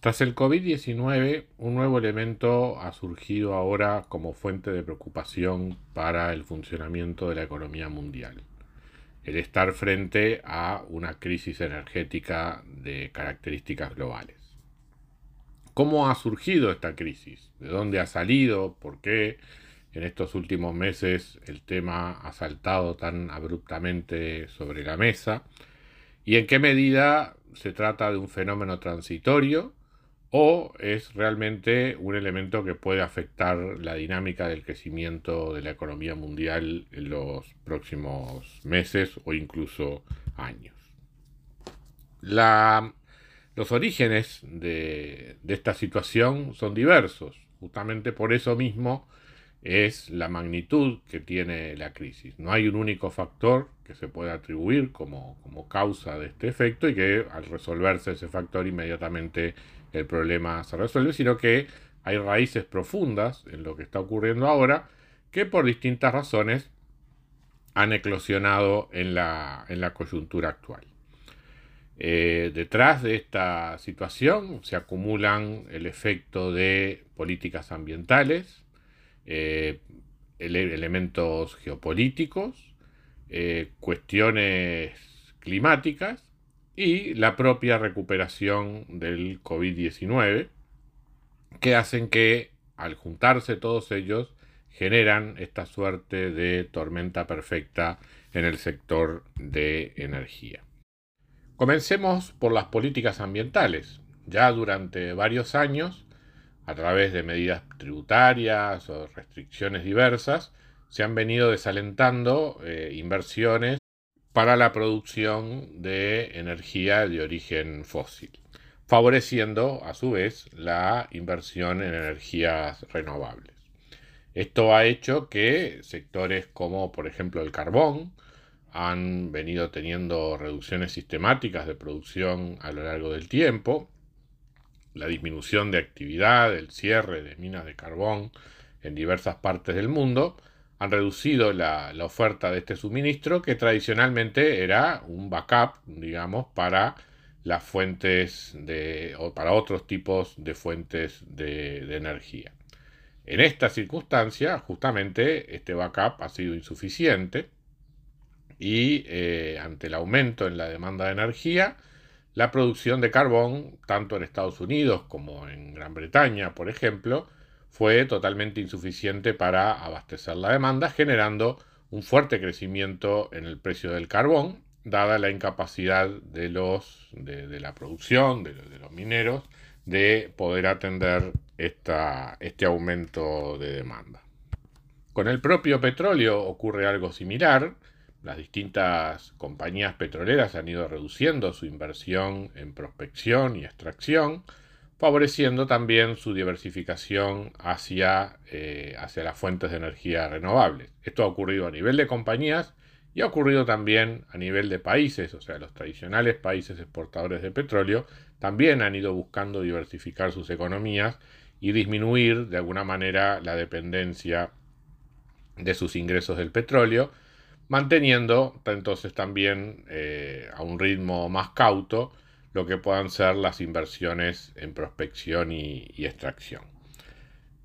Tras el COVID-19, un nuevo elemento ha surgido ahora como fuente de preocupación para el funcionamiento de la economía mundial. El estar frente a una crisis energética de características globales. ¿Cómo ha surgido esta crisis? ¿De dónde ha salido? ¿Por qué en estos últimos meses el tema ha saltado tan abruptamente sobre la mesa? ¿Y en qué medida se trata de un fenómeno transitorio o es realmente un elemento que puede afectar la dinámica del crecimiento de la economía mundial en los próximos meses o incluso años. los orígenes de, de esta situación son diversos. Justamente por eso mismo es la magnitud que tiene la crisis. No hay un único factor que se pueda atribuir como, como causa de este efecto y que al resolverse ese factor inmediatamente el problema se resuelve, sino que hay raíces profundas en lo que está ocurriendo ahora que por distintas razones han eclosionado en la, en la coyuntura actual. Eh, detrás de esta situación se acumulan el efecto de políticas ambientales, eh, elementos geopolíticos, eh, cuestiones climáticas y la propia recuperación del COVID-19, que hacen que al juntarse todos ellos generan esta suerte de tormenta perfecta en el sector de energía. Comencemos por las políticas ambientales. Ya durante varios años, a través de medidas tributarias o restricciones diversas, se han venido desalentando eh, inversiones para la producción de energía de origen fósil, favoreciendo a su vez la inversión en energías renovables. Esto ha hecho que sectores como por ejemplo el carbón han venido teniendo reducciones sistemáticas de producción a lo largo del tiempo, la disminución de actividad, el cierre de minas de carbón en diversas partes del mundo, han reducido la, oferta de este suministro que tradicionalmente era un backup, digamos, para las fuentes de, o para otros tipos de fuentes de, energía. En esta circunstancia, justamente, este backup ha sido insuficiente y eh, ante el aumento en la demanda de energía, la producción de carbón, tanto en Estados Unidos como en Gran Bretaña, por ejemplo, fue totalmente insuficiente para abastecer la demanda, generando un fuerte crecimiento en el precio del carbón, dada la incapacidad de, los, de, la producción, de, los mineros, de poder atender esta, este aumento de demanda. Con el propio petróleo ocurre algo similar. Las distintas compañías petroleras han ido reduciendo su inversión en prospección y extracción, favoreciendo también su diversificación hacia, eh, hacia las fuentes de energía renovables. Esto ha ocurrido a nivel de compañías y ha ocurrido también a nivel de países, o sea, los tradicionales países exportadores de petróleo también han ido buscando diversificar sus economías y disminuir de alguna manera la dependencia de sus ingresos del petróleo, manteniendo entonces también eh, a un ritmo más cauto lo que puedan ser las inversiones en prospección y, extracción.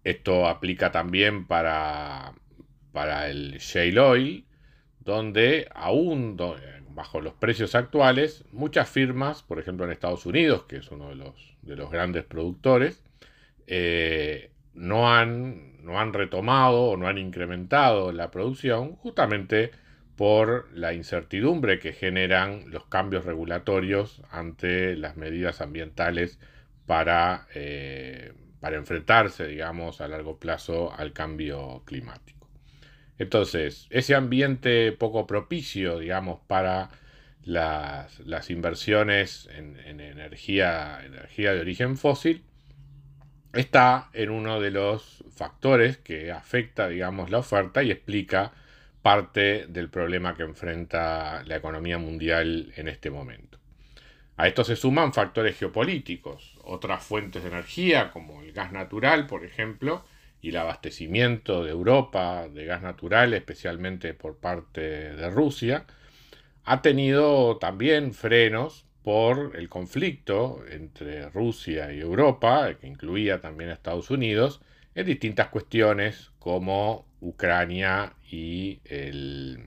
Esto aplica también para, para el shale oil, donde aún bajo los precios actuales, muchas firmas, por ejemplo en Estados Unidos, que es uno de los, de los grandes productores, eh, no, han, no han retomado o no han incrementado la producción justamente por la incertidumbre que generan los cambios regulatorios ante las medidas ambientales para, eh, para enfrentarse, digamos, a largo plazo al cambio climático. Entonces, ese ambiente poco propicio, digamos, para las, inversiones en, energía, energía de origen fósil, está en uno de los factores que afecta, digamos, la oferta y explica parte del problema que enfrenta la economía mundial en este momento. A esto se suman factores geopolíticos, otras fuentes de energía como el gas natural, por ejemplo, y el abastecimiento de Europa de gas natural, especialmente por parte de Rusia, ha tenido también frenos por el conflicto entre Rusia y Europa, que incluía también a Estados Unidos, en distintas cuestiones como Ucrania y, el,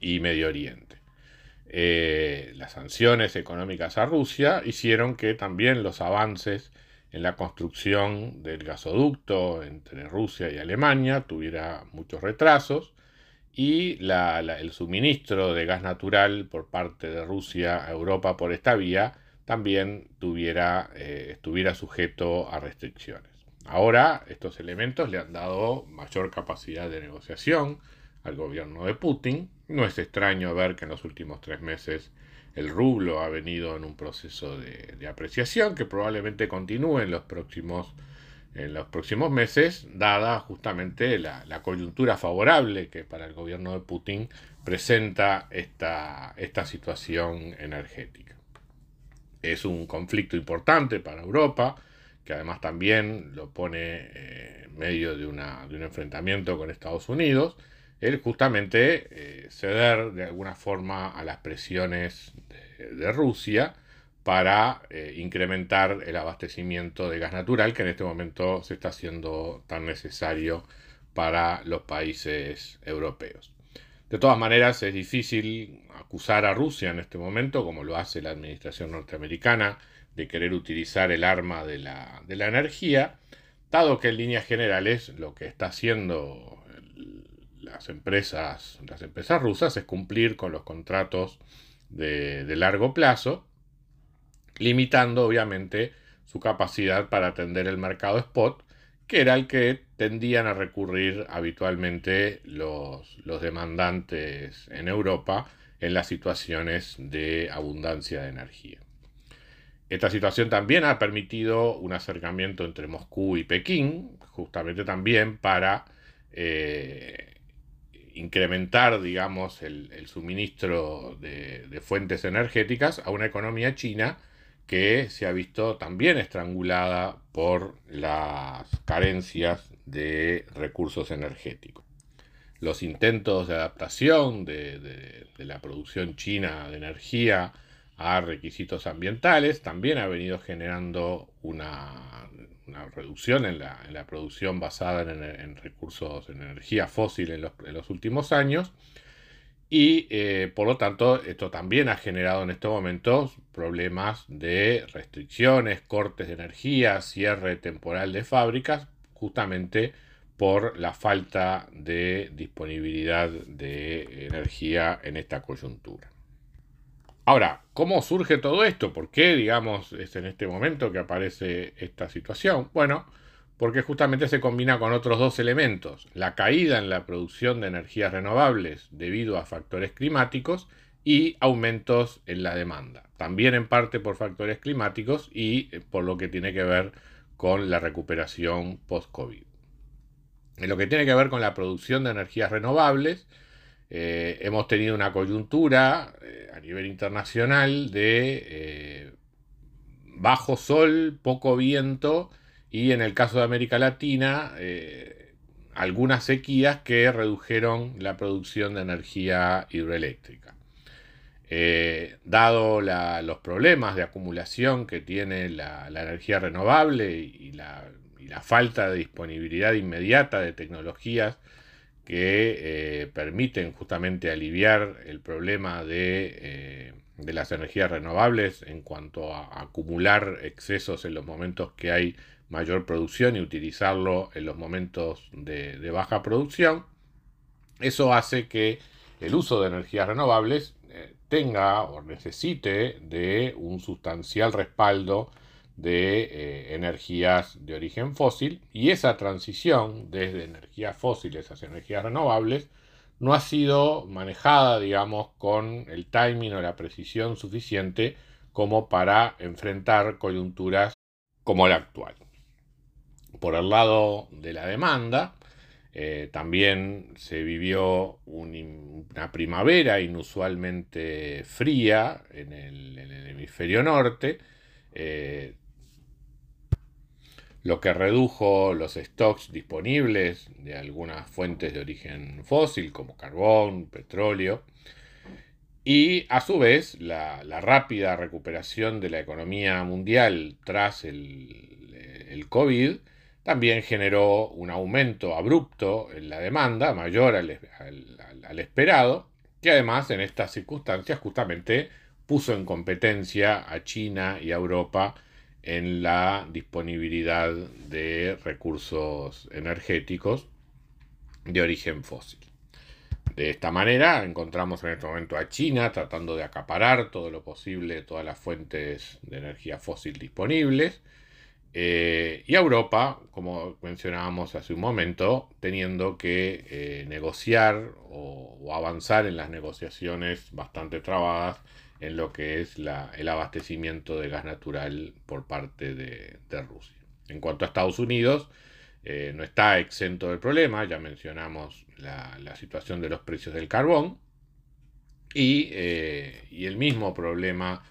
Medio Oriente. Eh, las sanciones económicas a Rusia hicieron que también los avances en la construcción del gasoducto entre Rusia y Alemania tuviera muchos retrasos y el suministro de gas natural por parte de Rusia a Europa por esta vía también tuviera, eh, estuviera sujeto a restricciones. Ahora estos elementos le han dado mayor capacidad de negociación al gobierno de Putin. No es extraño ver que en los últimos tres meses el rublo ha venido en un proceso de, apreciación que probablemente continúe en los próximos en los próximos meses, dada justamente la, coyuntura favorable que para el gobierno de Putin presenta esta, esta situación energética. Es un conflicto importante para Europa, que además también lo pone eh, en medio de, una, de, un enfrentamiento con Estados Unidos, el justamente eh, ceder de alguna forma a las presiones de Rusia, para eh, incrementar el abastecimiento de gas natural que en este momento se está haciendo tan necesario para los países europeos. De todas maneras, es difícil acusar a Rusia en este momento, como lo hace la administración norteamericana, de querer utilizar el arma de la, energía, dado que en líneas generales lo que está haciendo las empresas, las empresas rusas es cumplir con los contratos de largo plazo limitando obviamente su capacidad para atender el mercado spot, que era el que tendían a recurrir habitualmente los, los demandantes en Europa en las situaciones de abundancia de energía. Esta situación también ha permitido un acercamiento entre Moscú y Pekín, justamente también para eh, incrementar, digamos, el, suministro de, de, fuentes energéticas a una economía china que se ha visto también estrangulada por las carencias de recursos energéticos. Los intentos de adaptación de, la producción china de energía a requisitos ambientales también ha venido generando una, reducción en la, producción basada en, recursos, en energía fósil en los últimos años y eh, por lo tanto, esto también ha generado en estos momentos problemas de restricciones, cortes de energía, cierre temporal de fábricas, justamente por la falta de disponibilidad de energía en esta coyuntura. Ahora, ¿cómo surge todo esto? ¿Por qué, digamos, es en este momento que aparece esta situación? Bueno, porque justamente se combina con otros dos elementos, la caída en la producción de energías renovables debido a factores climáticos y aumentos en la demanda, también en parte por factores climáticos y eh, por lo que tiene que ver con la recuperación post-COVID. En lo que tiene que ver con la producción de energías renovables, eh, hemos tenido una coyuntura eh, a nivel internacional de bajo sol, poco viento, y en el caso de América Latina, eh, algunas sequías que redujeron la producción de energía hidroeléctrica. Eh, dado los problemas de acumulación que tiene la, energía renovable y la, falta de disponibilidad inmediata de tecnologías que eh, permiten justamente aliviar el problema de, las energías renovables en cuanto a acumular excesos en los momentos que hay mayor producción y utilizarlo en los momentos de, baja producción, eso hace que el uso de energías renovables eh, tenga o necesite de un sustancial respaldo de eh, energías de origen fósil y esa transición desde energías fósiles hacia energías renovables no ha sido manejada, digamos, con el timing o la precisión suficiente como para enfrentar coyunturas como la actual. Por el lado de la demanda, eh, también se vivió una primavera inusualmente fría en el, hemisferio norte, eh, lo que redujo los stocks disponibles de algunas fuentes de origen fósil como carbón, petróleo, y a su vez la, rápida recuperación de la economía mundial tras el, COVID también generó un aumento abrupto en la demanda, mayor al, esperado, que además en estas circunstancias justamente puso en competencia a China y a Europa en la disponibilidad de recursos energéticos de origen fósil. De esta manera encontramos en este momento a China tratando de acaparar todo lo posible todas las fuentes de energía fósil disponibles, eh, y a Europa, como mencionábamos hace un momento, teniendo que eh, negociar o, avanzar en las negociaciones bastante trabadas en lo que es el abastecimiento de gas natural por parte de, Rusia. En cuanto a Estados Unidos, eh, no está exento del problema, ya mencionamos la, situación de los precios del carbón y, y el mismo problema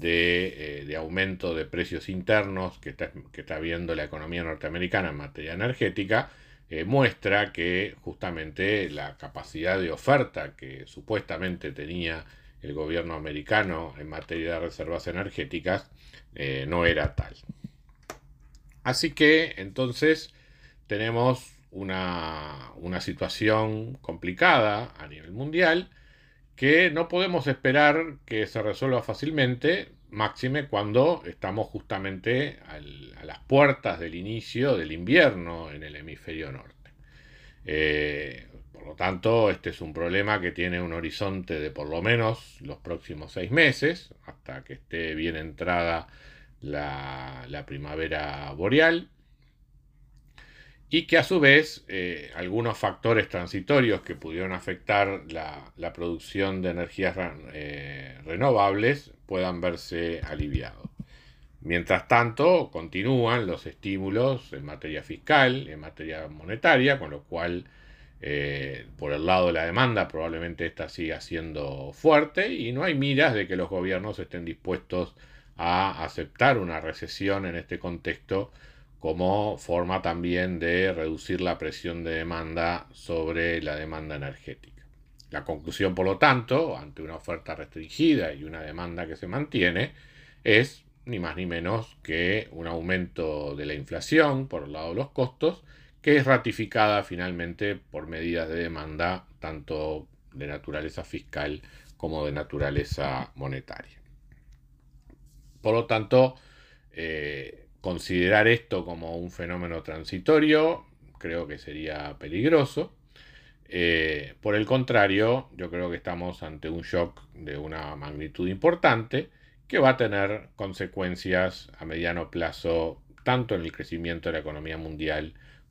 eh, de, aumento de precios internos que está, que está, viendo la economía norteamericana en materia energética, eh, muestra que justamente la capacidad de oferta que supuestamente tenía el gobierno americano en materia de reservas energéticas eh, no era tal. Así que entonces tenemos una, una situación complicada a nivel mundial que no podemos esperar que se resuelva fácilmente, máxime cuando estamos justamente a las puertas del inicio del invierno en el hemisferio norte. Eh, por lo tanto, este es un problema que tiene un horizonte de por lo menos los próximos seis meses, hasta que esté bien entrada la primavera boreal y que a su vez eh, algunos factores transitorios que pudieron afectar la, producción de energías eh, renovables puedan verse aliviados. Mientras tanto, continúan los estímulos en materia fiscal, en materia monetaria, con lo cual, eh, por el lado de la demanda, probablemente esta siga siendo fuerte y no hay miras de que los gobiernos estén dispuestos a aceptar una recesión en este contexto como forma también de reducir la presión de demanda sobre la demanda energética. La conclusión, por lo tanto, ante una oferta restringida y una demanda que se mantiene, es ni más ni menos que un aumento de la inflación por el lado de los costos, que es ratificada finalmente por medidas de demanda tanto de naturaleza fiscal como de naturaleza monetaria. Por lo tanto, eh, Considerar esto como un fenómeno transitorio creo que sería peligroso. Eh, por el contrario, yo creo que estamos ante un shock de una magnitud importante que va a tener consecuencias a mediano plazo tanto en el crecimiento de la economía mundial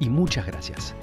y muchas gracias.